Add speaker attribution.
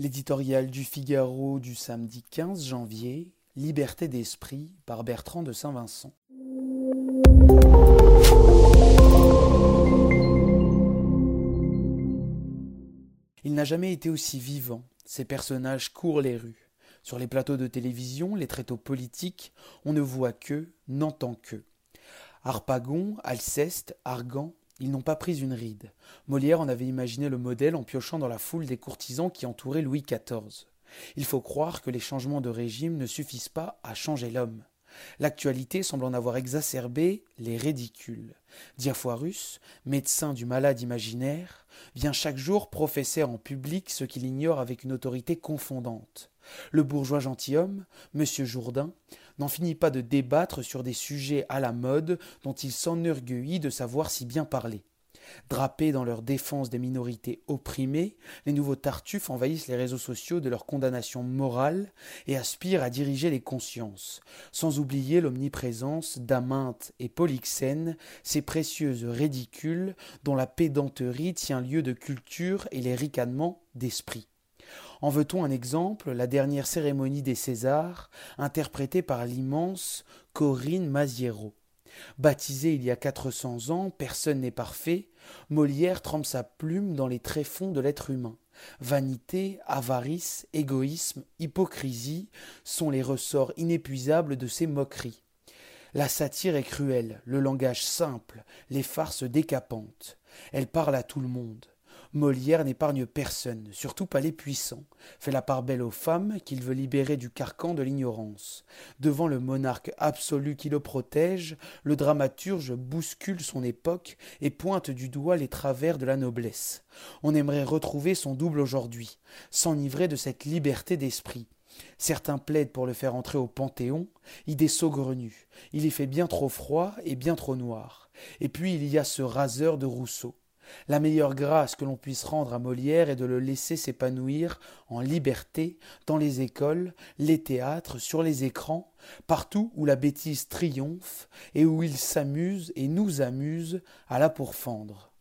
Speaker 1: L'éditorial du Figaro du samedi 15 janvier, Liberté d'esprit par Bertrand de Saint-Vincent. Il n'a jamais été aussi vivant. Ses personnages courent les rues. Sur les plateaux de télévision, les tréteaux politiques, on ne voit qu'eux, n'entend qu'eux. Harpagon, Alceste, Argan, ils n'ont pas pris une ride. Molière en avait imaginé le modèle en piochant dans la foule des courtisans qui entouraient Louis XIV. Il faut croire que les changements de régime ne suffisent pas à changer l'homme. L'actualité semble en avoir exacerbé les ridicules. Diafoirus, médecin du malade imaginaire, vient chaque jour professer en public ce qu'il ignore avec une autorité confondante. Le bourgeois gentilhomme, M. Jourdain, n'en finit pas de débattre sur des sujets à la mode dont il s'enorgueillit de savoir si bien parler. Drapés dans leur défense des minorités opprimées, les nouveaux tartuffes envahissent les réseaux sociaux de leur condamnation morale et aspirent à diriger les consciences, sans oublier l'omniprésence d'Aminte et Polyxène, ces précieuses ridicules dont la pédanterie tient lieu de culture et les ricanements d'esprit. En veut-on un exemple La dernière cérémonie des Césars, interprétée par l'immense Corinne Maziero. Baptisé il y a quatre cents ans, personne n'est parfait, Molière trempe sa plume dans les tréfonds de l'être humain. Vanité, avarice, égoïsme, hypocrisie sont les ressorts inépuisables de ces moqueries. La satire est cruelle, le langage simple, les farces décapantes. Elle parle à tout le monde. Molière n'épargne personne, surtout pas les puissants, fait la part belle aux femmes qu'il veut libérer du carcan de l'ignorance. Devant le monarque absolu qui le protège, le dramaturge bouscule son époque et pointe du doigt les travers de la noblesse. On aimerait retrouver son double aujourd'hui, s'enivrer de cette liberté d'esprit. Certains plaident pour le faire entrer au Panthéon, idée saugrenue. Il y fait bien trop froid et bien trop noir. Et puis il y a ce raseur de Rousseau. La meilleure grâce que l'on puisse rendre à Molière est de le laisser s'épanouir en liberté dans les écoles, les théâtres, sur les écrans, partout où la bêtise triomphe et où il s'amuse et nous amuse à la pourfendre.